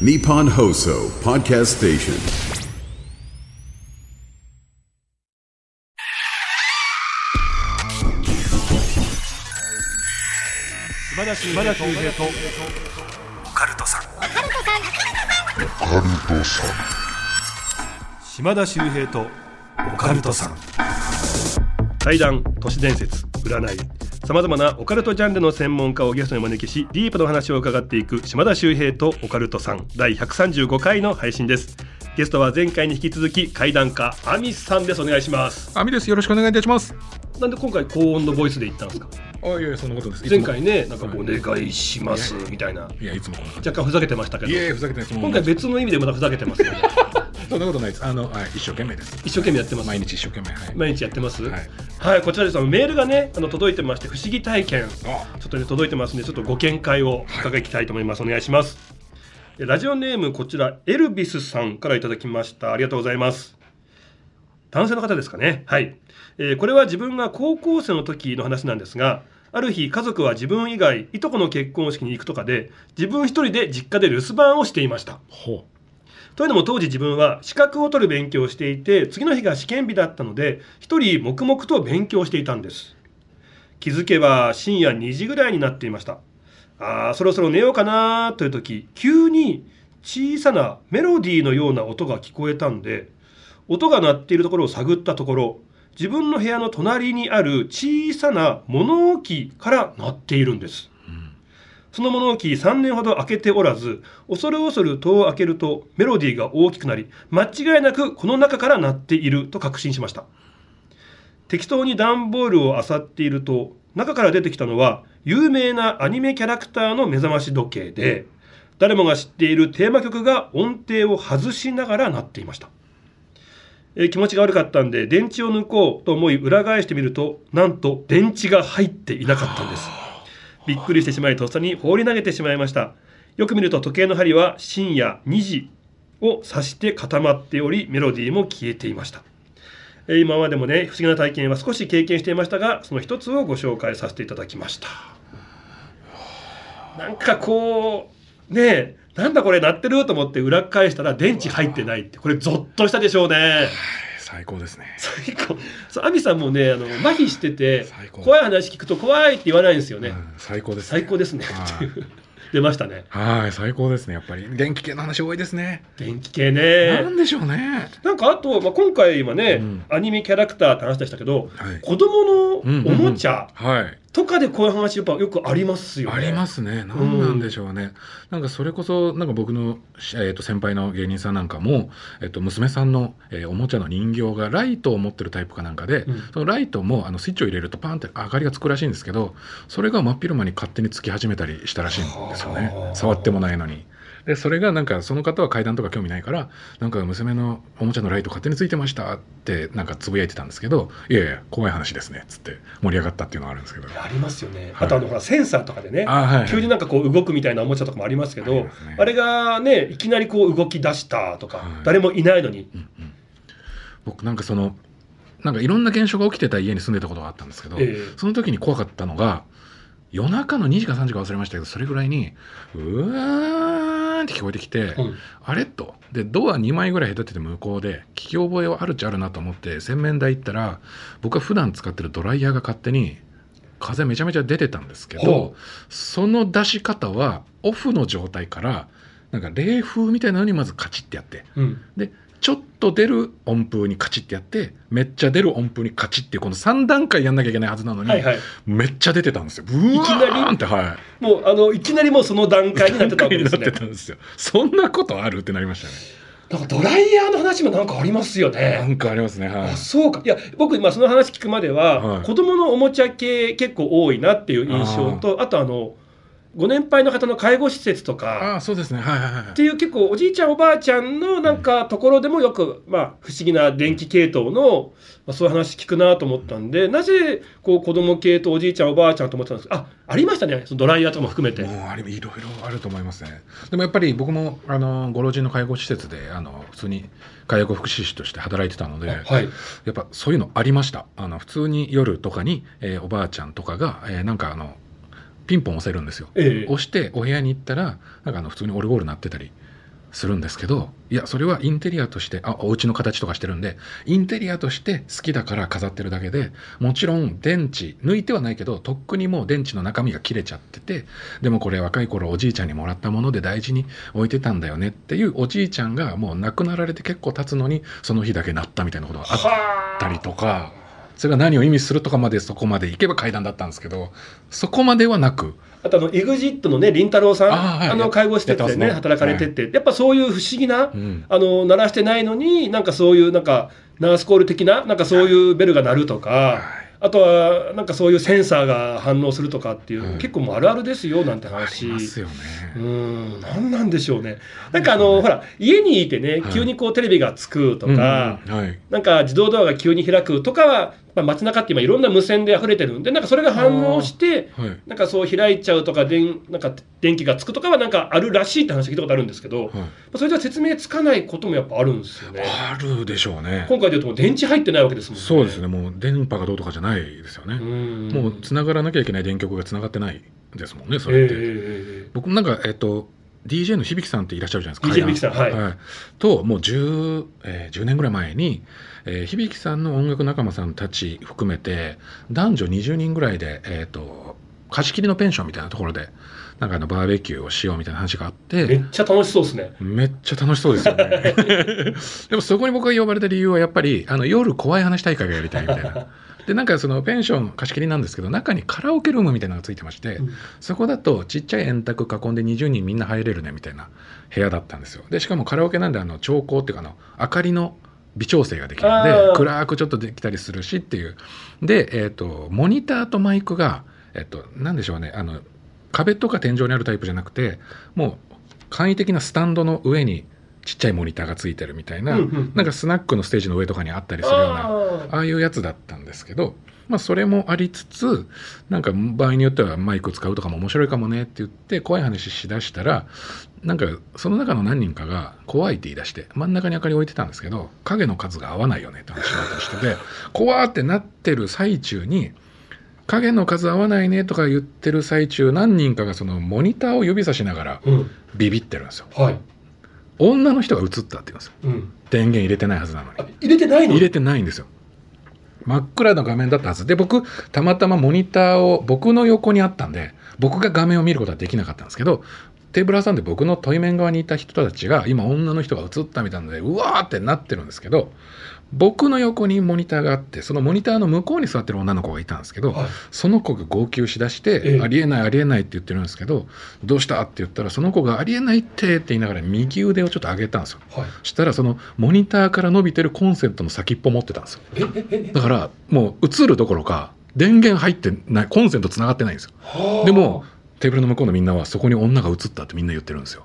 Nippon Hoso Podcast Station. 島田秀平とオカルトさん島田秀平とオカルトさん。怪談都市伝説占いさまざまなオカルトジャンルの専門家をゲストにお招きしディープなお話を伺っていく島田秀平とオカルトさん第135回の配信ですゲストは前回に引き続き怪談家アミさんですお願いしますアミです。よろしくお願いいたします。なんで今回高音のボイスで言ったんですか？あ、いやそんなことです。前回ねなんかはい。お願いしますみたいな。いや、いつも若干ふざけてましたけど。じ。いやふざけてない。今回別の意味でまたふざけてますよね。そんなことないです。あの、はい、一生懸命です。一生懸命やってます。毎日一生懸命。はい。毎日やってます。はい。はい、こちらです。メールがねあの届いてまして不思議体験。あ。ちょっとね届いてますんでちょっとご見解を伺いたいと思います、お願いします。でラジオネームこちらエルビスさんからいただきました。ありがとうございます。男性の方ですかね。はい、えーこれは自分が高校生の時の話なんですがある日家族は自分以外いとこの結婚式に行くとかで自分一人で実家で留守番をしていました。ほというのも当時自分は資格を取る勉強をしていて次の日が試験日だったので一人黙々と勉強していたんです。気づけば深夜2時ぐらいになっていました。あーそろそろ寝ようかなという時急に小さなメロディーのような音が聞こえたんで音が鳴っているところを探ったところ自分の部屋の隣にある小さな物置から鳴っているんです。その物置3年ほど開けておらず恐る恐る戸を開けるとメロディーが大きくなり間違いなくこの中から鳴っていると確信しました。適当に段ボールを漁っていると中から出てきたのは有名なアニメキャラクターの目覚まし時計で誰もが知っているテーマ曲が音程を外しながら鳴っていました。えー気持ちが悪かったんで電池を抜こうと思い裏返してみるとなんと電池が入っていなかったんです。びっくりしてしまいとっさに放り投げてしまいました。よく見ると時計の針は深夜2時を指して固まっておりメロディーも消えていました。えー今までもね不思議な体験は少し経験していましたがその一つをご紹介させていただきました。なんかこうねえなんだこれ鳴ってる？と思って裏返したら電池入ってないってこれゾッとしたでしょうねう。最高ですね。最高そう亜美さんもねあの麻痺してて怖い話聞くと怖いって言わないんですよね、うん最高です、最高ですね 出ましたねはい、最高ですね。やっぱり電気系の話多いですね。電気系なねんでしょうね。なんかあと、まあ、今回はね、うんアニメキャラクターって話でしたけどはい。子供のおもちゃはい。とかでこういう話やっぱよくありますよね。ありますね。何なんでしょうね。なんかそれこそ、なんか僕の、えー、と先輩の芸人さんなんかも、えっと娘さんの、えーおもちゃの人形がライトを持ってるタイプかなんかで、うんそのライトもあのスイッチを入れるとパンって明かりがつくらしいんですけど、それが真っ昼間に勝手につき始めたりしたらしいんですよねは。あ触ってもないのに。でそれがなんかその方は階段とか興味ないからなんか娘のおもちゃのライト勝手についてましたってなんかつぶやいてたんですけどいやいや怖い話ですねっつって盛り上がったっていうのがあるんですけど。ありますよね。はい。あとあのほらセンサーとかでね、あはいはい。急になんかこう動くみたいなおもちゃとかもありますけど、ね。あれがねいきなりこう動き出したとか、はい。誰もいないのに、うんうん。僕なんかそのなんかいろんな現象が起きてた家に住んでたことがあったんですけど、ええ。その時に怖かったのが夜中の2時か3時か忘れましたけどそれぐらいにうわーんって聞こえてきて、うん。あれと。でドア2枚ぐらい隔てて向こうで聞き覚えはあるっちゃあるなと思って洗面台行ったら僕は普段使ってるドライヤーが勝手に風めちゃめちゃ出てたんですけほどその出し方はオフの状態からなんか冷風みたいなのにまずカチッてやって。うん。でちょっと出る音符にカチッてやってめっちゃ出る音符にカチッってこの3段階やんなきゃいけないはずなのに、はいはい、めっちゃ出てたんですよ。ブワいきなりーンってはい。もうあのいきなりもうその段階になってたわけですね段階になって。たんですよ。そんなことあるってなりましたね。なんかドライヤーの話もなんかありますよなね。んかありますね。はいあ。そうかいや僕今その話聞くまでは、はい子供のおもちゃ系結構多いなっていう印象とあとあのご年配の方の介護施設とかああ、そうですね。はいはいはいっていう結構おじいちゃんおばあちゃんのなんかところでもよく、まあ、不思議な電気系統の、まあ、そういう話聞くなと思ったんでなぜこう子供系とおじいちゃんおばあちゃんと思ってたんですか？あありましたねそのドライヤーとかも含めて。もうあれいろいろあると思いますね。でもやっぱり僕もあのご老人の介護施設であの普通に介護福祉士として働いてたので、はい、やっぱそういうのありました。あの普通に夜とかに、えーおばあちゃんとかが、えーなんかあのピンポン押せるんですよ。ええ押してお部屋に行ったらなんかあの普通にオルゴール鳴ってたりするんですけどいやそれはインテリアとしてあお家の形とかしてるんでインテリアとして好きだから飾ってるだけでもちろん電池抜いてはないけどとっくにもう電池の中身が切れちゃっててでもこれ若い頃おじいちゃんにもらったもので大事に置いてたんだよねっていうおじいちゃんがもう亡くなられて結構経つのにその日だけなったみたいなことがあったりとかそれが何を意味するとかまでそこまでいけば階段だったんですけどそこまではなくあとあの EXIT のね凛太郎さんあ,、はいの介護施設でねね。働かれてって、やっぱそういう不思議な、ん。あの鳴らしてないのになんかそういうなんかナースコール的ななんかそういうベルが鳴るとか、あとはなんかそういうセンサーが反応するとかっていう、はい結構もうあるあるですよなんてあ話りますよね。うん。何なんでしょうね。なんかあのほら家にいてねはい。急にこうテレビがつくとか、うん。うん。はい。なんか自動ドアが急に開くとかは、まあ、街中って今いろんな無線で溢れてるんでなんかそれが反応してはいなんかそう開いちゃうとか電なんか電気がつくとかはなんかあるらしいって話聞いたことあるんですけど、はいそれじゃ説明つかないこともやっぱあるんですよね。あるでしょうね。今回でいうともう電池入ってないわけですもんね。そうですね。もう電波がどうとかじゃないですよね。うんもう繋がらなきゃいけない電極が繋がってないですもんね。そええれって。え僕もなんかえっと DJ の響さんっていらっしゃるじゃないですか。DJ 響さん階段はいともう 10,、えー10年ぐらい前に、えー響さんの音楽仲間さんたち含めて男女20人ぐらいでえっ、と貸し切りのペンションみたいなところでなんかあのバーベキューをしようみたいな話があって。えめっちゃ楽しそうですね。めっちゃ楽しそうですよね。でもそこに僕が呼ばれた理由はやっぱりあの夜怖い話大会がやりたいみたいな。でなんかそのペンション貸し切りなんですけど中にカラオケルームみたいなのがついてまして、うん。そこだとちっちゃい円卓囲んで20人みんな入れるねみたいな部屋だったんですよ。でしかもカラオケなんであの調光っていうかあの明かりの微調整ができるんで暗くちょっとできたりするしっていう。で、えー、とモニターとマイクが、えっとなんでしょうねあの壁とか天井にあるタイプじゃなくてもう簡易的なスタンドの上にちっちゃいモニターがついてるみたいな、うんうんなんかスナックのステージの上とかにあったりするようなあー。ああいうやつだったんですけど、まあ、それもありつつなんか場合によってはマイク使うとかも面白いかもねって言って怖い話しだしたらなんかその中の何人かが怖いって言い出して真ん中に明かり置いてたんですけど影の数が合わないよねって話になったりしてて 怖ってなってる最中に影の数合わないねとか言ってる最中何人かがそのモニターを指さしながらうん。ビビってるんですよ。はい。女の人が映ったって言うんですよ。うん。電源入れてないはずなのに。あ入れてないの？入れてないんですよ。真っ暗な画面だったはず。で僕たまたまモニターを僕の横にあったんで僕が画面を見ることはできなかったんですけどテーブル挟んで僕の対面側にいた人たちが今女の人が映ったみたいなのでうわーってなってるんですけど僕の横にモニターがあってそのモニターの向こうに座ってる女の子がいたんですけど、はい。その子が号泣しだして、ええ。ありえないありえないって言ってるんですけどどうした？って言ったらその子がありえないってって言いながら右腕をちょっと上げたんですよ。はい。そしたらそのモニターから伸びてるコンセントの先っぽ持ってたんですよ。だからもう映るどころか電源入ってないコンセントつながってないんですよ。はあ。でもテーブルの向こうのみんなはそこに女が映ったってみんな言ってるんですよ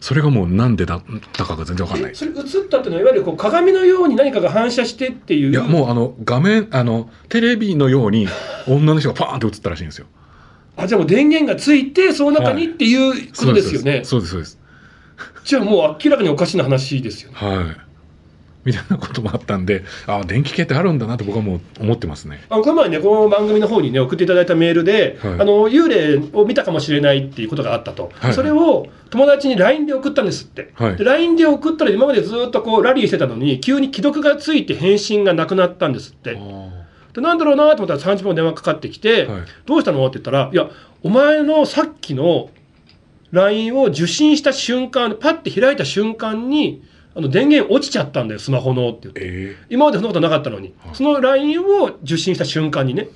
それがもうなんでだったかが全然わかんない。えそれ映ったっていうのはいわゆるこう鏡のように何かが反射してっていう。いやもうあの画面あのテレビのように女の人がパーンって映ったらしいんですよ。あじゃあもう電源がついてその中にっていうことですよね、そうですそうです。じゃあもう明らかにおかしな話ですよね。はいみたいなこともあったんであ電気系ってあるんだなと僕はもう思ってますね。あのこの前ね、この番組の方にね、送っていただいたメールで、はい。あの幽霊を見たかもしれないっていうことがあったと、はい。それを友達に LINE で送ったんですって、はい。で LINE で送ったら、今までずっとこうラリーしてたのに、急に既読がついて返信がなくなったんですって。でなんだろうなと思ったら30分電話かかってきて、はい。どうしたのって言ったら、いや、お前のさっきの LINE を受信した瞬間、パッて開いた瞬間に、あの電源落ちちゃったんだよ、スマホのって言って。え今までそんなことなかったのに、はいその LINE を受信した瞬間にね。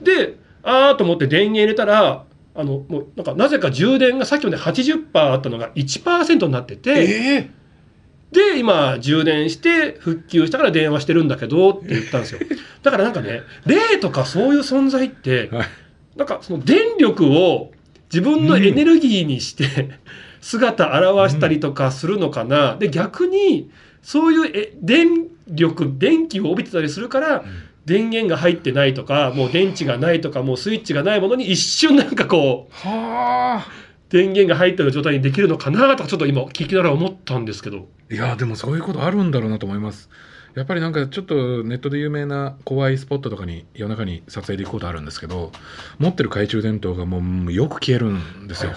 で、あーと思って電源入れたら、あの、もうなんかなぜか充電がさっきまで80%あったのが1%になってえて、えで、今充電して復旧したから電話してるんだけどって言ったんですよ。だからなんかね、霊とかそういう存在って、はいなんかその電力を自分のエネルギーにして、姿現したりとかするのかな、で逆にそういうえ電力電気を帯びてたりするから、電源が入ってないとかもう電池がないとかもうスイッチがないものに一瞬なんかこうはあ。電源が入ってる状態にできるのかなとかちょっと今聞きながら思ったんですけど。いやでもそういうことあるんだろうなと思いますやっぱりなんかちょっとネットで有名な怖いスポットとかに夜中に撮影で行くことあるんですけど持ってる懐中電灯がもうよく消えるんですよ、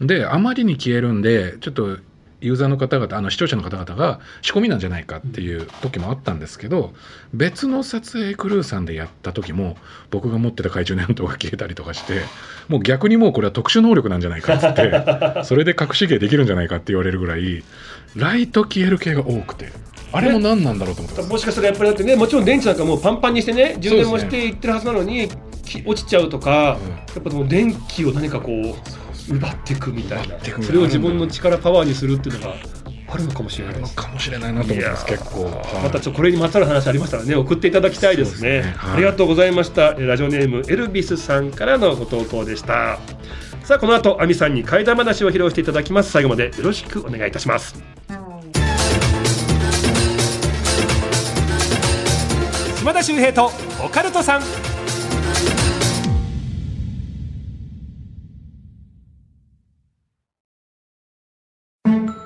であまりに消えるんでちょっとユーザーの方々あの視聴者の方々が仕込みなんじゃないかっていう時もあったんですけど別の撮影クルーさんでやった時も僕が持ってた懐中電灯が消えたりとかしてもう逆にもうこれは特殊能力なんじゃないかっつってそれで隠し芸できるんじゃないかって言われるぐらいライト消える系が多くてあれも何なんだろうと思ったんですもしかしたらやっぱりだってねもちろん電池なんかもうパンパンにしてね充電もしていってるはずなのに、き落ちちゃうとか、うん。やっぱもう電気を何かこう奪っていくみたいな。それを自分の力パワーにするっていうのがあるのかもしれないです。かもしれないなと思ってますいや結構。はい。またちょっとこれにまつわる話ありましたらね送っていただきたいですね。ねはい。ありがとうございました。えラジオネームエルビスさんからのご投稿でした。さあこの後亜美さんに怪談話を披露していただきます。最後までよろしくお願いいたします。島田秀平とオカルトさん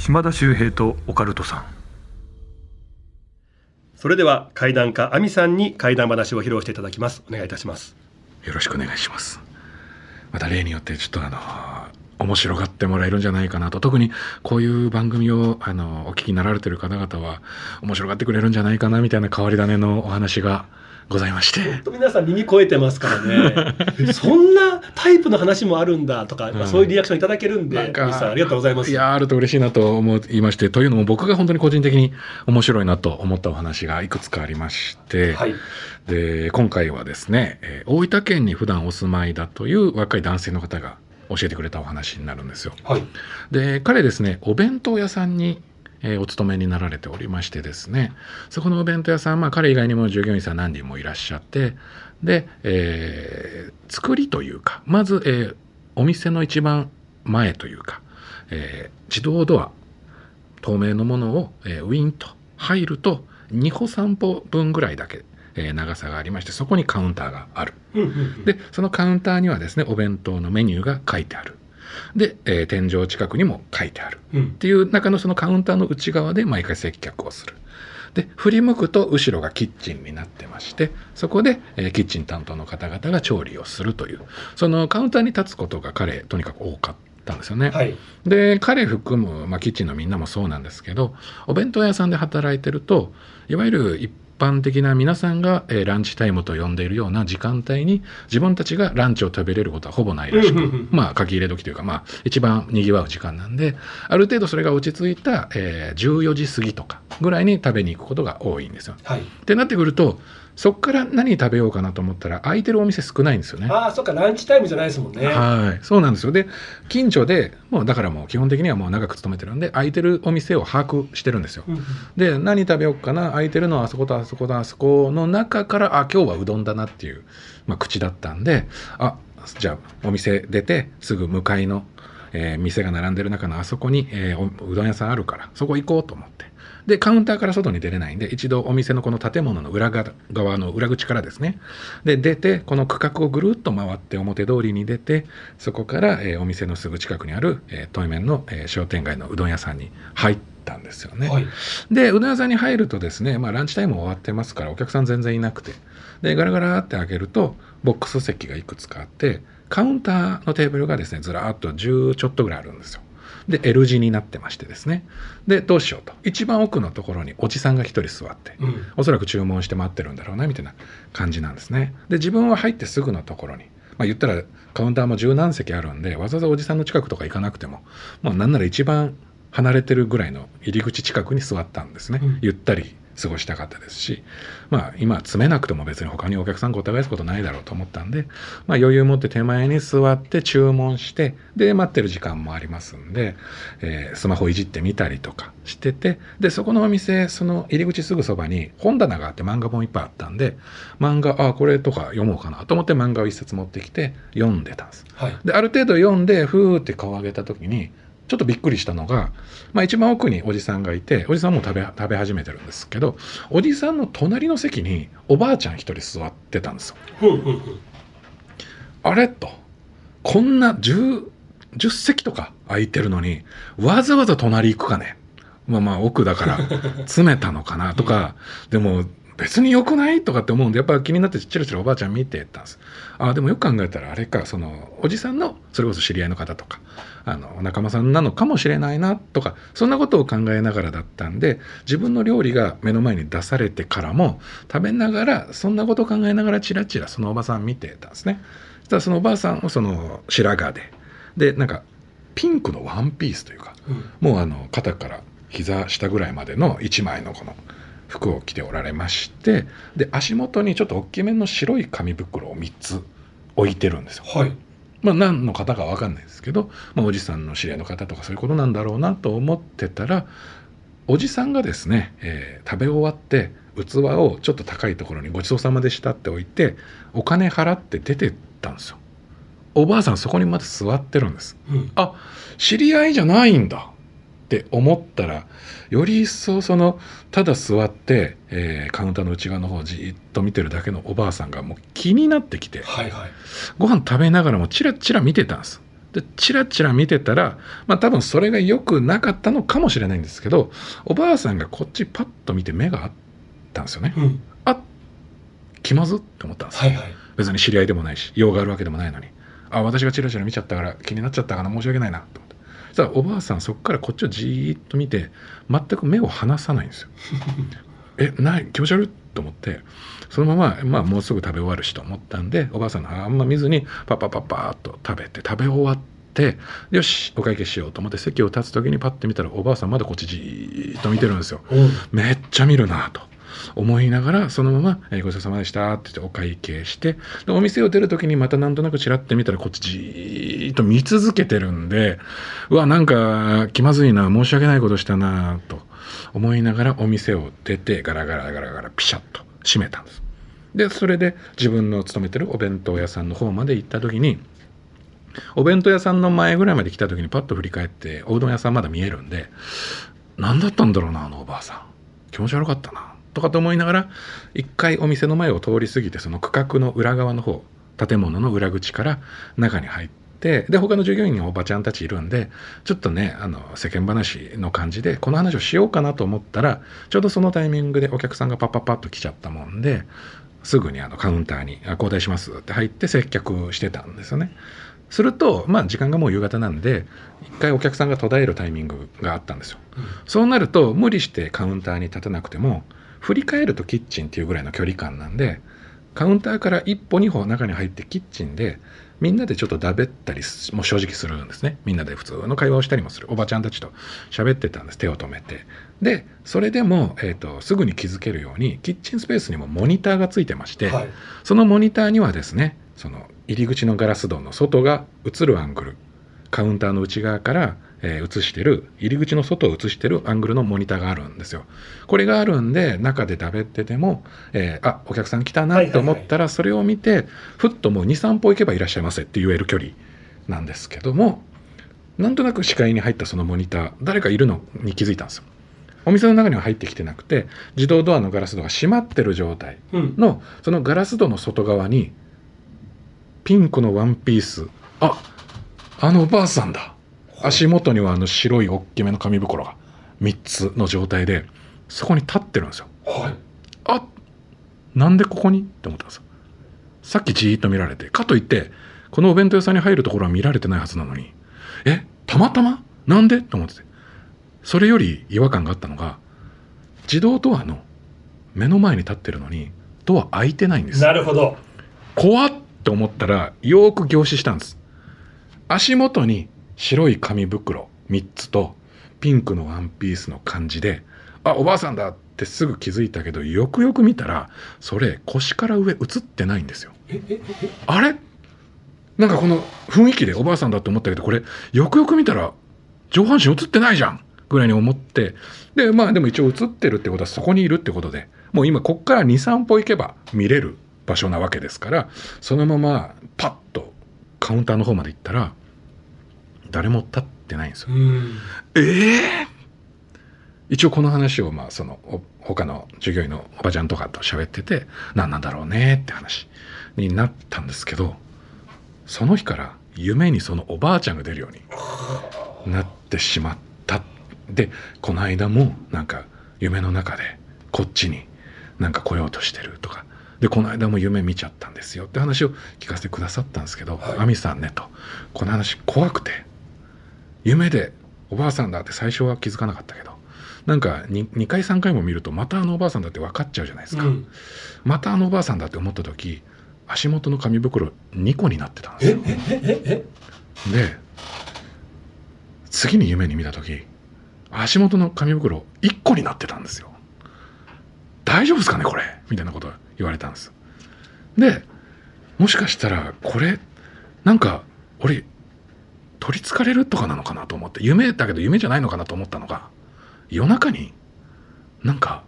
島田秀平とオカルトさん。それでは怪談家亜美さんに怪談話を披露していただきます。お願いいたします。よろしくお願いします。また例によってちょっとあの面白がってもらえるんじゃないかなと。特にこういう番組をあのお聞きになられてる方々は面白がってくれるんじゃないかなみたいな変わり種のお話がございまして。ほんと皆さん耳超えてますからね。え そんなタイプの話もあるんだとか、まあそういうリアクションいただけるんでなんか亜美さんありがとうございます。いやーあると嬉しいなと思いましてという。のも僕が本当に個人的に面白いなと思ったお話がいくつかありまして、はい。で今回はですね、えー大分県に普段お住まいだという若い男性の方が教えてくれたお話になるんですよ。はい。で彼ですねお弁当屋さんに、えーお勤めになられておりましてですね。そこのお弁当屋さん、まあ、彼以外にも従業員さん何人もいらっしゃってで、えー作りというかまず、えーお店の一番前というか、えー自動ドア透明のものを、えーウィンと入ると2歩3歩分ぐらいだけ、えー長さがありましてそこにカウンターがある。でそのカウンターにはですねお弁当のメニューが書いてあるで、えー天井近くにも書いてある。うん。っていう中のそのカウンターの内側で毎回接客をする。で振り向くと後ろがキッチンになってましてそこで、えーキッチン担当の方々が調理をするという。そのカウンターに立つことが彼とにかく多かったんですよね、はい。で彼含む、まあ、キッチンのみんなもそうなんですけどお弁当屋さんで働いてるといわゆる一般的な皆さんが、えーランチタイムと呼んでいるような時間帯に自分たちがランチを食べれることはほぼないらしく、まあ書き入れ時というか、まあ、一番にぎわう時間なんである程度それが落ち着いた、えー14時過ぎとかぐらいに食べに行くことが多いんですよ。はいってなってくるとそこから何食べようかなと思ったら空いてるお店少ないんですよね。ああそっかランチタイムじゃないですもんねはい、そうなんですよ。で、近所で、もうだからもう基本的にはもう長く勤めてるんで、空いてるお店を把握してるんですよ。うんうんで、何食べようかな、空いてるのはあそことあそことあそこの中から、あ、今日はうどんだなっていう、まあ、口だったんで、あ、じゃあお店出て、すぐ向かいの、えー店が並んでる中のあそこに、えーおうどん屋さんあるから、そこ行こうと思って。で、カウンターから外に出れないんで、一度お店のこの建物の裏側側の裏口からですね、で、出て、この区画をぐるっと回って表通りに出て、そこから、えーお店のすぐ近くにある、えー、対面の、えー商店街のうどん屋さんに入ったんですよね。はいで、うどん屋さんに入るとですね、まあランチタイム終わってますから、お客さん全然いなくて、で、ガラガラって開けると、ボックス席がいくつかあって、カウンターのテーブルがですね、ずらーっと10ちょっとぐらいあるんですよ。で、L 字になってましてですね。で、どうしようと。一番奥のところにおじさんが一人座って、うんおそらく注文して待ってるんだろうな、みたいな感じなんですね。で、自分は入ってすぐのところに、まあ言ったらカウンターも十何席あるんで、わざわざおじさんの近くとか行かなくても、もうなんなら一番離れてるぐらいの入り口近くに座ったんですね。うんゆったり過ごしたかったですし、まあ今詰めなくても別に他にお客さんご疑いすことないだろうと思ったんで、まあ余裕持って手前に座って注文して、で待ってる時間もありますんで、えースマホいじってみたりとかしてて、で、そこのお店、その入り口すぐそばに本棚があって漫画本いっぱいあったんで、漫画、あ、これとか読もうかなと思って漫画を一冊持ってきて読んでたんです。はいで、ある程度読んで、ふーって顔を上げた時に、ちょっとびっくりしたのが、まあ、一番奥におじさんがいておじさんも食べ食べ始めてるんですけどおじさんの隣の席におばあちゃん一人座ってたんですよ。あれとこんな 10, 10席とか空いてるのにわざわざ隣行くかね。まあまあ奥だから詰めたのかなとかでも別に良くない？とかって思うんでやっぱ気になってチラチラおばあちゃん見てたんですあでもよく考えたらあれかそのおじさんのそれこそ知り合いの方とかあのお仲間さんなのかもしれないなとかそんなことを考えながらだったんで自分の料理が目の前に出されてからも食べながらそんなことを考えながらチラチラそのおばさん見てたんですね。そしたらそのおばあさんをその白髪ででなんかピンクのワンピースというかもうあの肩から膝下ぐらいまでの1枚のこの服を着ておられましてで足元にちょっと大きめの白い紙袋を3つ置いてるんですよ。はいまあ何の方か分かんないですけど、まあ、おじさんの知り合いの方とかそういうことなんだろうなと思ってたらおじさんがですね、えー食べ終わって器をちょっと高いところにごちそうさまでしたって置いてお金払って出てったんですよ。おばあさんそこにまた座ってるんです。うんあ知り合いじゃないんだって思ったらより一層そのただ座って、えーカウンターの内側の方をじーっと見てるだけのおばあさんがもう気になってきてはいはいご飯食べながらもチラチラ見てたんです。でチラチラ見てたらまあ多分それが良くなかったのかもしれないんですけどおばあさんがこっちパッと見て目があったんですよね。うんあ気まずって思ったんです。はいはい別に知り合いでもないし用があるわけでもないのにあ私がチラチラ見ちゃったから気になっちゃったかな申し訳ないなとそしたらおばあさんそこからこっちをじーっと見て全く目を離さないんですよ。えない気持ち悪い？と思ってそのまま、まあ、もうすぐ食べ終わるしと思ったんでおばあさんのあんま見ずにパッパッパッパーっと食べて食べ終わってよしお会計しようと思って席を立つ時にパッて見たらおばあさんまだこっちじーっと見てるんですよ。うん。めっちゃ見るなと思いながらそのまま、えーごちそうさまでした」って言ってお会計してでお店を出る時にまたなんとなくちらって見たらこっちじーっと見続けてるんでうわなんか気まずいな申し訳ないことしたなと思いながらお店を出てガラガラガラガラピシャッと閉めたんです。でそれで自分の勤めてるお弁当屋さんの方まで行った時にお弁当屋さんの前ぐらいまで来た時にパッと振り返っておうどん屋さんまだ見えるんで何だったんだろうなあのおばあさん気持ち悪かったなとかと思いながら一回お店の前を通り過ぎてその区画の裏側の方建物の裏口から中に入ってで他の従業員におばちゃんたちいるんでちょっとねあの世間話の感じでこの話をしようかなと思ったらちょうどそのタイミングでお客さんがパッパッパッと来ちゃったもんですぐにあのカウンターに「交代します」って入って接客してたんですよね。するとまあ時間がもう夕方なんで一回お客さんが途絶えるタイミングがあったんですよ。そうなると無理してカウンターに立たなくても振り返るとキッチンっていうぐらいの距離感なんでカウンターから一歩二歩中に入ってキッチンでみんなでちょっとだべったりすもう正直するんですね。みんなで普通の会話をしたりもする。おばちゃんたちと喋ってたんです。手を止めて。でそれでも、えー、とすぐに気づけるようにキッチンスペースにもモニターがついてまして、はい。そのモニターにはですねその入り口のガラス戸の外が映るアングルカウンターの内側から、えー映してる入り口の外を映してるアングルのモニターがあるんですよ。これがあるんで中で食べてても、えーあお客さん来たなと思ったらそれを見てふっともう23歩行けばいらっしゃいませって言える距離なんですけどもなんとなく視界に入ったそのモニター誰かいるのに気づいたんですよ。お店の中には入ってきてなくて自動ドアのガラス戸が閉まってる状態うんのそのガラス戸の外側にピンクのワンピースああのおばあさんだ足元にはあの白い大きめの紙袋が3つの状態でそこに立ってるんですよ。はい。あなんでここに？って思ったんですよ。さっきじーっと見られてかといってこのお弁当屋さんに入るところは見られてないはずなのにえたまたま？なんで？と思ってて。それより違和感があったのが自動ドアの目の前に立ってるのにドア開いてないんです。なるほど。怖っ！と思ったらよーく凝視したんです。足元に白い紙袋3つとピンクのワンピースの感じであおばあさんだってすぐ気づいたけどよくよく見たらそれ腰から上映ってないんですよ。あれ？なんかこの雰囲気でおばあさんだと思ったけどこれよくよく見たら上半身映ってないじゃん！ぐらいに思ってでまあでも一応映ってるってことはそこにいるってことでもう今こっから23歩行けば見れる場所なわけですからそのままパッとカウンターの方まで行ったら誰も立っってないんですよ。うん。ええ一応この話をまあそのお他の従業員のおばちゃんとかと喋ってて何なんだろうねって話になったんですけどその日から夢にそのおばあちゃんが出るようになってしまった。でこの間もなんか夢の中でこっちになんか来ようとしてるとか。でこの間も夢見ちゃったんですよって話を聞かせてくださったんですけどはい「亜美、さんね」と「この話怖くて夢でおばあさんだって最初は気づかなかったけどなんか 2, 2回3回も見るとまたあのおばあさんだって分かっちゃうじゃないですか、うん。またあのおばあさんだって思った時足元の紙袋2個になってたんですよ。で次に夢に見た時足元の紙袋1個になってたんですよ。大丈夫ですかねこれ？みたいなこと言われたんです。でもしかしたらこれなんか俺取りつかれるとかなのかなと思って夢だけど夢じゃないのかなと思ったのが夜中になんか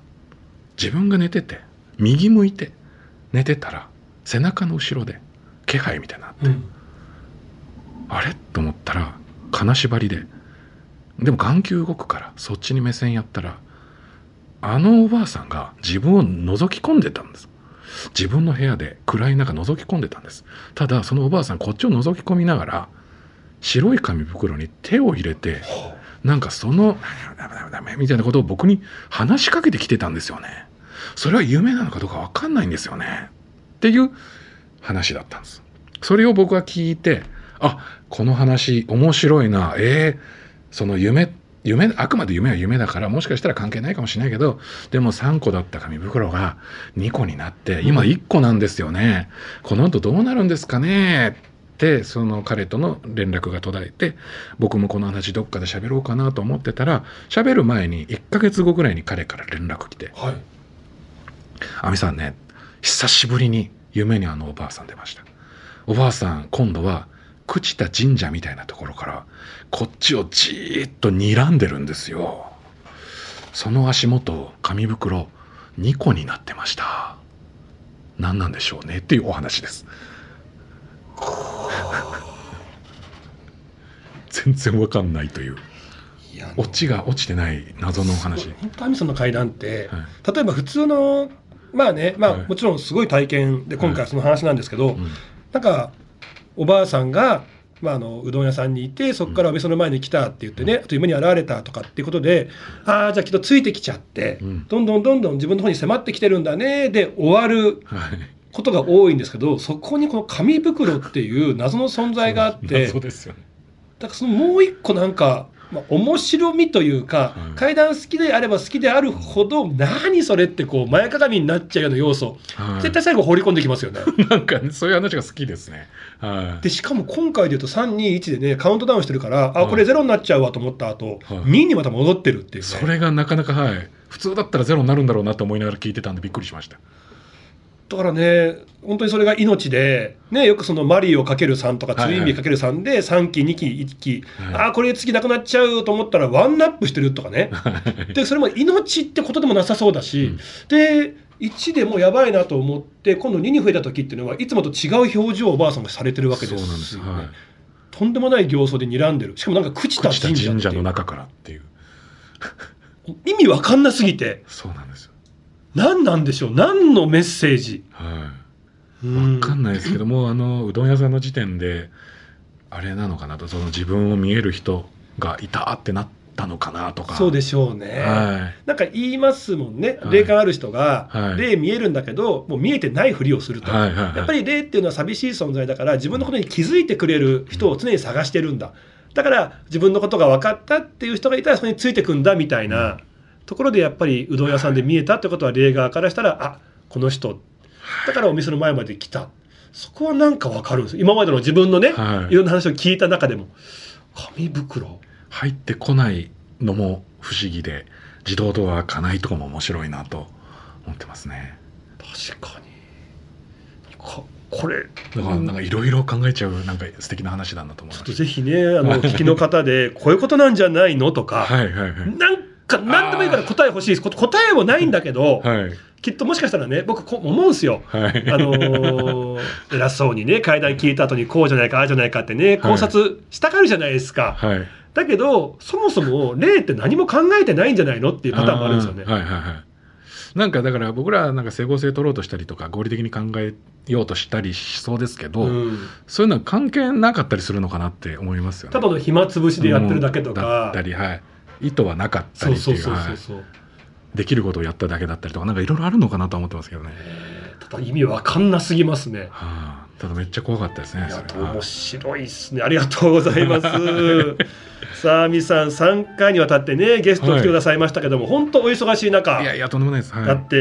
自分が寝てて右向いて寝てたら背中の後ろで気配みたいなってうん。あれ？と思ったら金縛りででも眼球動くからそっちに目線やったらあのおばあさんが自分を覗き込んでたんです。自分の部屋で暗い中覗き込んでたんです。ただそのおばあさんこっちを覗き込みながら白い紙袋に手を入れてなんかその「ダメダメダメ」みたいなことを僕に話しかけてきてたんですよね。それは夢なのかどうか分かんないんですよね。っていう話だったんです。それを僕は聞いてあこの話面白いな。えー、その夢夢あくまで夢は夢だからもしかしたら関係ないかもしれないけどでも3個だった紙袋が2個になって今1個なんですよね、この後どうなるんですかね。ってその彼との連絡が途絶えて僕もこの話どっかで喋ろうかなと思ってたら喋る前に1ヶ月後ぐらいに彼から連絡来てはい「亜美さんね久しぶりに夢にあのおばあさん出ましたおばあさん今度は朽ちた神社みたいなところからこっちをじーっと睨んでるんですよその足元紙袋2個になってました何なんでしょうねっていうお話です全然わかんないという。いやオチが落ちてない謎のお話。本当アミさんの階段って、は例えば普通のまあねまあ、はい。もちろんすごい体験で今回その話なんですけど、うん。なんかおばあさんが、まあ、あのうどん屋さんにいてそこからお店の前に来たって言ってね、あと夢に現れたとかっていうことでああじゃあきっとついてきちゃって、うん。どんどんどんどん自分の方に迫ってきてるんだねで終わる。はいことが多いんですけどそこにこの紙袋っていう謎の存在があって謎ですよねだからそのもう一個なんか、まあ、面白みというか、はい階段好きであれば好きであるほど何それってこう前かがみになっちゃうような要素、はい絶対最後放り込んできますよね。なんかねそういう話が好きですね。はい。でしかも今回で言うと321でねカウントダウンしてるからあはいこれゼロになっちゃうわと思った後、はい2にまた戻ってるっていうねそれがなかなかはい。普通だったらゼロになるんだろうなと思いながら聞いてたんでびっくりしました。だからね本当にそれが命で、ね、よくそのマリオかける3とかツインビーかける3で3期2期1期、はい。あこれ次なくなっちゃうと思ったらワンナップしてるとかね。でそれも命ってことでもなさそうだし、うん。で1でもうやばいなと思って今度2に増えた時っていうのはいつもと違う表情をおばあさんがされてるわけです。そうなんです。よねはい。とんでもない形相で睨んでる。しかもなんか朽ちた神社の中からっていう。意味わかんなすぎて。そうなんですよ。何なんでしょう？何のメッセージ？はい。うん。わかんないですけども、あのうどん屋さんの時点であれなのかなと。その自分を見える人がいたってなったのかなとか。そうでしょうね、はい。なんか言いますもんね、はい。霊感ある人が、はい。霊見えるんだけど、もう見えてないふりをすると、はいはいはい。やっぱり霊っていうのは寂しい存在だから、自分のことに気づいてくれる人を常に探してるんだ、だから自分のことが分かったっていう人がいたら、そこについてくんだみたいなところで、やっぱりうどん屋さんで見えたってことは、霊側からしたら、あこの人、だからお店の前まで来た、そこはなんか分かるんです。よ、今までの自分のね、はい。いろんな話を聞いた中でも、紙袋。入ってこないのも不思議で自動ドア開かないとかも面白いなと。思ってますね。確かに。かこれ。だからなんかいろいろ考えちゃうなんか素敵な話だなと思ょっとましぜひね、あの、聞きの方で、こういうことなんじゃないのとか、た。はいはいはい。なんか、なんでもいいから答え欲しいです。こ答えもないんだけど、はいきっともしかしたらね、僕こう思うんですよ。はい。あのー 偉そうにね、階段聞いた後にこうじゃないか、ああじゃないかってね、考察したがるじゃないですか。はい。だけどそもそも霊って何も考えてないんじゃないのっていうパターンもあるんですよねはいはいはいなんかだから僕らなんか整合性取ろうとしたりとか合理的に考えようとしたりしそうですけど、うんそういうのは関係なかったりするのかなって思いますよね。ただの暇つぶしでやってるだけとうんだかったり、はい、意図はなかったりっていうできることをやっただけだったりとかなんかいろいろあるのかなとは思ってますけどね、ただ意味わかんなすぎますね。はあ、ただめっちゃ怖かったですね面白いですね。ありがとうございます。さあみさん3回にわたってねゲスト来てくださいましたけども、本当お忙しい中いやいやとんでもないです、はい、だって、え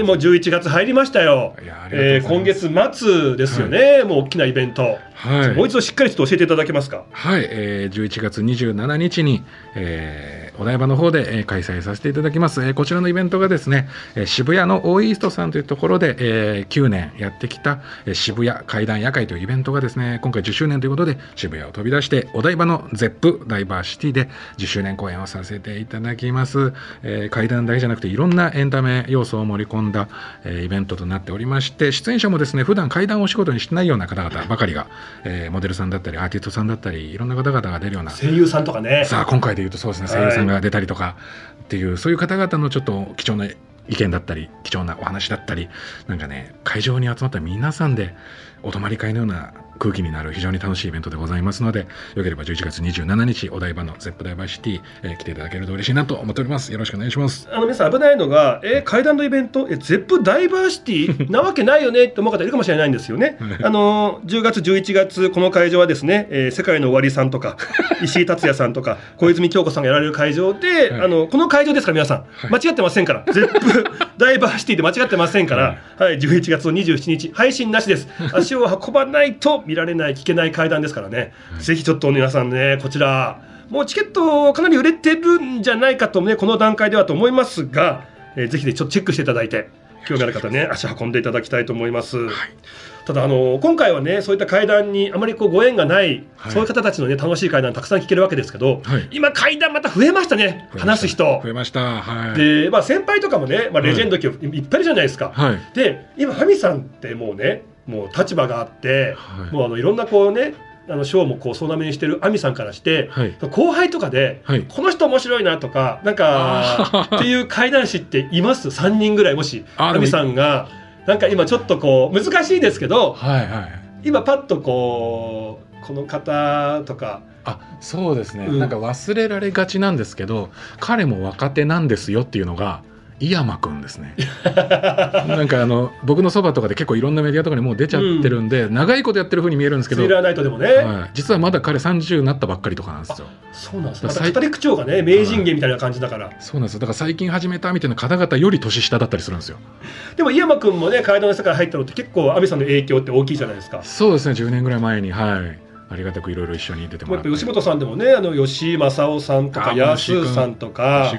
ーもう11月入りましたよ。いやありがえー今月末ですよね、もう大きなイベント、はい。もう一度しっかりと教えていただけますか？はい、えー、11月27日に、えーお台場の方で、えー開催させていただきます、えーこちらのイベントがですね、えー渋谷のオーイーストさんというところで、えー9年やってきた、えー渋谷怪談夜会というイベントがですね今回10周年ということで渋谷を飛び出してお台場の ZEP ダイバーシティで10周年公演をさせていただきます、えー怪談だけじゃなくていろんなエンタメ要素を盛り込んだ、えーイベントとなっておりまして出演者もですね普段怪談をお仕事にしてないような方々ばかりが、えーモデルさんだったりアーティストさんだったりいろんな方々が出るような。声優さんとかね。さあ今回で言うとそうですねはい声優さんが出たりとかっていう、そういう方々のちょっと貴重な意見だったり貴重なお話だったりなんかね会場に集まった皆さんでお泊まり会のような空気になる非常に楽しいイベントでございますのでよければ11月27日お台場の Zepp ダイバーシティ、えー来ていただけると嬉しいなと思っております。よろしくお願いします。あの皆さん危ないのが、えー怪談のイベント、えー、 Zepp ダイバーシティなわけないよねって思う方いるかもしれないんですよね。あのー10月、11月、この会場はですね、えー SEKAI NO OWARI さんとか、石井竜也さんとか、小泉今日子さんがやられる会場で、はい。あのこの会場ですから、皆さん、はい。間違ってませんから、 Zepp ダイバーシティで間違ってませんから、はい、11月の27日、配信なしです。足を運ばないと見られない、聞けない怪談ですからね、ぜひちょっと皆さんね、こちら、もうチケットかなり売れてるんじゃないかとね、この段階ではと思いますが、えーぜひね、ちょっとチェックしていただいて、興味ある方ね、足運んでいただきたいと思います。ただあの今回はねそういった会談にあまりこうご縁がない、はい。そういう方たちのね楽しい会談たくさん聞けるわけですけど、はい。今会談また増えましたね話す人。増えました。はい。で、まあ、先輩とかもね、まあ、レジェンド級いっぱいいるじゃないですか、はい。で今ハミさんってもうねもう立場があって、はい。もうあのいろんなこうねあの賞もこう総なめにしてる亜美さんからして、はい。後輩とかで、はい。この人面白いなとかなんかっていう怪談師っています？3人ぐらいもし亜美さんがなんか今ちょっとこう難しいですけどはいはい。今パッとこうこの方とかあそうですね、うん。なんか忘れられがちなんですけど彼も若手なんですよっていうのが井山くんですね。なんかあの僕のそばとかで結構いろんなメディアとかにもう出ちゃってるんで、長いことやってる風に見えるんですけど、スリラーナイトでもね、はい、実はまだ彼30になったばっかりとかなんですよ。そうなんです。また語り口調がね名人芸みたいな感じだから、そうなんです。よだから最近始めたみたいな方々より年下だったりするんですよ。でも井山君もね階段の世界入ったのって結構亜美さんの影響って大きいじゃないですか。そうですね。10年ぐらい前に。はいありがたくいろいろ一緒に出てもらって。吉本さんでもねあの吉井正夫さんとかあ安さんとか。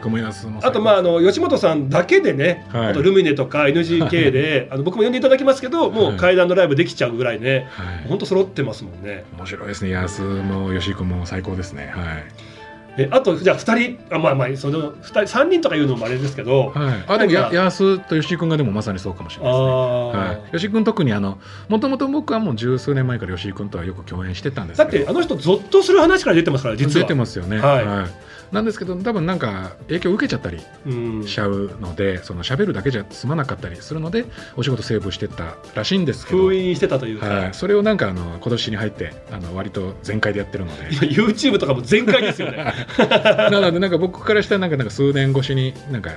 あとまああの吉本さんだけでね、はい。あとルミネとか NGK で、あの僕も呼んでいただきますけどもう階段のライブできちゃうぐらいね、はい。本当揃ってますもんね。面白いですね。安も吉久も最高ですね。はいえあとじゃあ2人あまあまあその2人3人とか言うのもあれですけど、はい、あでもや安と吉井君がでもまさにそうかもしれないですね。あはい、吉井君特にあのもともと僕はもう十数年前から吉井君とはよく共演してたんですけど。だってあの人ゾッとする話から出てますから実は。出てますよね、はいなんですけど多分なんか影響を受けちゃったりうんしちゃうので、その喋るだけじゃ済まなかったりするのでお仕事セーブしてったらしいんですけど、封印してたというか、はい、それをなんかあの今年に入ってあの割と全開でやってるので。今 YouTube とかも全開ですよね。なのでなんか僕からしたらなんかなんか数年越しになんか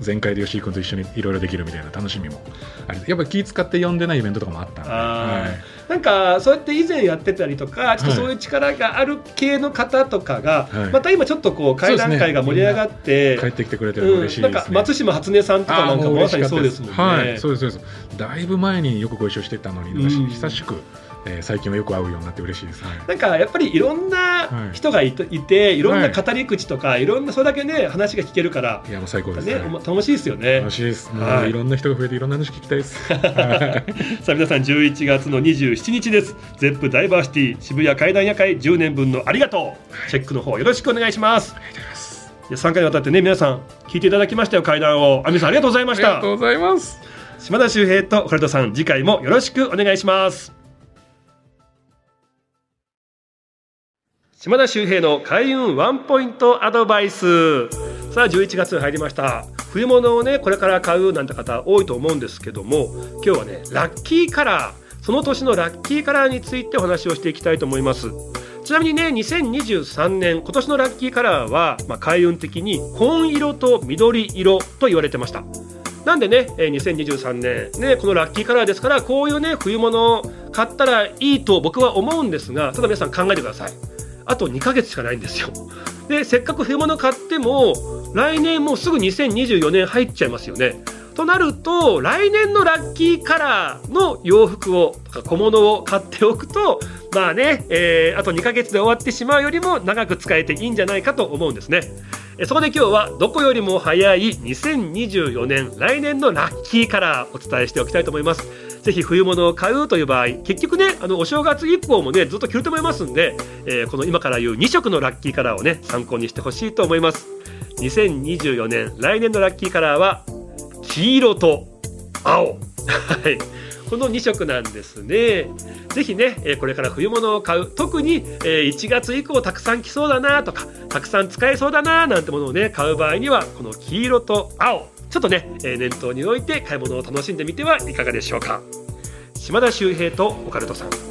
全開で吉井君と一緒にいろいろできるみたいな楽しみもありやっぱ気使って呼んでないイベントとかもあったんで、あはい。ーなんかそうやって以前やってたりとかちょっとそういう力がある系の方とかが、はい。また今ちょっとこう会談会が盛り上がって、帰ってきてくれてる嬉しいですね。か松島初音さんとかなんかまさにそうです。もんね。はい、そうですそうです。だいぶ前によくご一緒してたのに、うん。久しく、えー最近はよく会うようになって嬉しいです。はいなんかやっぱりいろんな人がいて,、い、ていろんな語り口とか、い、ろんなそれだけね話が聞けるから、いやもう最高ですね、ね。楽しいですよね楽。しいです。もはいういろんな人が増えていろんな話聞きたいです。は いさあ皆さん11月の27日です。ゼップダイバーシティ渋谷会談夜会10年分のありがとう。チェックの方よろしくお願いします。いや3回にわたってね皆さん聞いていただきましたよ会談を。亜美さんありがとうございましたありがとう。ございます。島田秀平とオカルトさん次回もよろしくお願いします島田秀平の開運ワンポイントアドバイス。さあ11月入りました。冬物をねこれから買うなんて方多いと思うんですけども今日はねラッキーカラー。その年のラッキーカラーについてお話をしていきたいと思います。ちなみにね2023年今年のラッキーカラーは、まあ、開運的に紺色と緑色と言われてました。なんでね、え2023年、ね、このラッキーカラーですからこういうね冬物を買ったらいいと僕は思うんですがただ皆さん考えてください。あと2ヶ月しかないんですよ。でせっかく冬物買っても来年もうすぐ2024年入っちゃいますよね。となると来年のラッキーカラーの洋服をとか小物を買っておくとまあね、えーあと2ヶ月で終わってしまうよりも長く使えていいんじゃないかと思うんですね。そこで今日はどこよりも早い2024年来年のラッキーカラーお伝えしておきたいと思います。ぜひ冬物を買うという場合結局ねあのお正月以降もねずっと着ると思いますんで、えーこの今から言う2色のラッキーカラーをね参考にしてほしいと思います。2024年来年のラッキーカラーは黄色と青。はい。この2色なんですね。ぜひね、えーこれから冬物を買う、特に、えー1月以降たくさん着そうだなとか、たくさん使えそうだななんてものをね、買う場合には、この黄色と青、ちょっとね、えー念頭に置いて買い物を楽しんでみてはいかがでしょうか。島田秀平とオカルトさん。